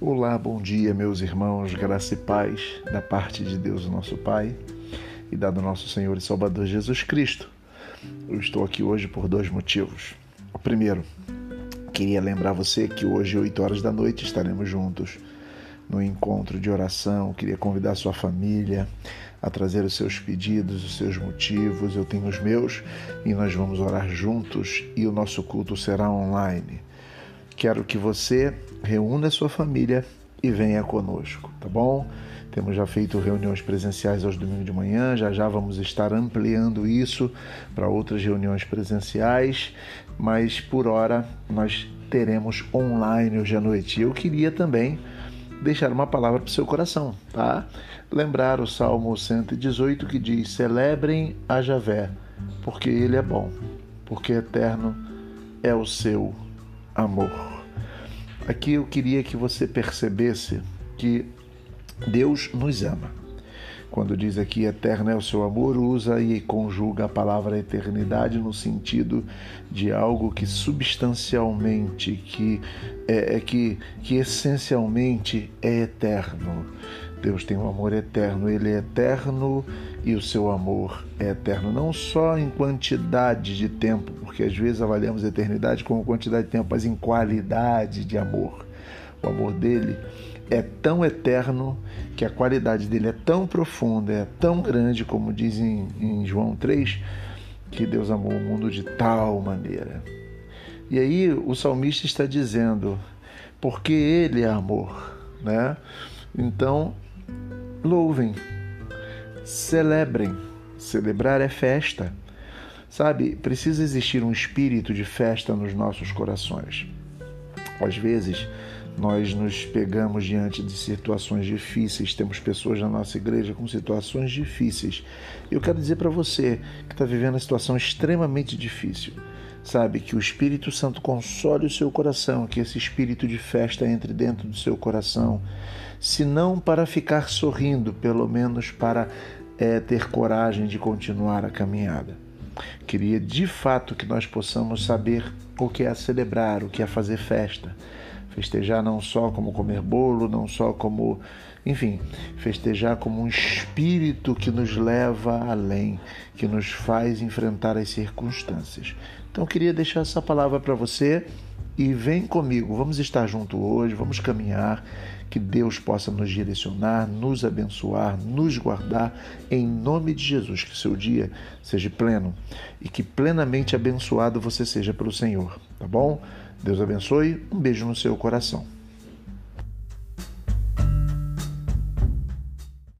Olá, bom dia, meus irmãos, graça e paz da parte de Deus, nosso Pai, e da do nosso Senhor e Salvador Jesus Cristo. Eu estou aqui hoje por dois motivos. O primeiro, queria lembrar você que hoje, 8 horas da noite, estaremos juntos no encontro de oração. Queria convidar sua família a trazer os seus pedidos, os seus motivos. Eu tenho os meus e nós vamos orar juntos e o nosso culto será online. Quero que você reúna sua família e venha conosco, tá bom? Temos já feito reuniões presenciais aos domingos de manhã, já já vamos estar ampliando isso para outras reuniões presenciais, mas por hora nós teremos online hoje à noite. Eu queria também deixar uma palavra para o seu coração, tá? Lembrar o Salmo 118 que diz: Celebrem a Javé, porque ele é bom, porque eterno é o seu amor. Aqui eu queria que você percebesse que Deus nos ama. Quando diz aqui eterno é o seu amor, usa e conjuga a palavra eternidade no sentido de algo que substancialmente, que é, é que, que essencialmente é eterno. Deus tem um amor eterno, ele é eterno e o seu amor é eterno, não só em quantidade de tempo, porque às vezes avaliamos a eternidade como quantidade de tempo, mas em qualidade de amor. O amor dele é tão eterno que a qualidade dele é tão profunda, é tão grande, como diz em, em João 3, que Deus amou o mundo de tal maneira. E aí o salmista está dizendo, porque ele é amor, né? Então, louvem, celebrem. Celebrar é festa. Sabe, precisa existir um espírito de festa nos nossos corações. Às vezes, nós nos pegamos diante de situações difíceis, temos pessoas na nossa igreja com situações difíceis. Eu quero dizer para você que está vivendo uma situação extremamente difícil, sabe, que o Espírito Santo console o seu coração, que esse espírito de festa entre dentro do seu coração, se não para ficar sorrindo, pelo menos para é, ter coragem de continuar a caminhada. Queria de fato que nós possamos saber o que é celebrar, o que é fazer festa. Festejar não só como comer bolo, não só como, enfim, festejar como um espírito que nos leva além, que nos faz enfrentar as circunstâncias. Então, queria deixar essa palavra para você e vem comigo, vamos estar junto hoje, vamos caminhar, que Deus possa nos direcionar, nos abençoar, nos guardar, em nome de Jesus, que seu dia seja pleno e que plenamente abençoado você seja pelo Senhor, tá bom? Deus abençoe, um beijo no seu coração.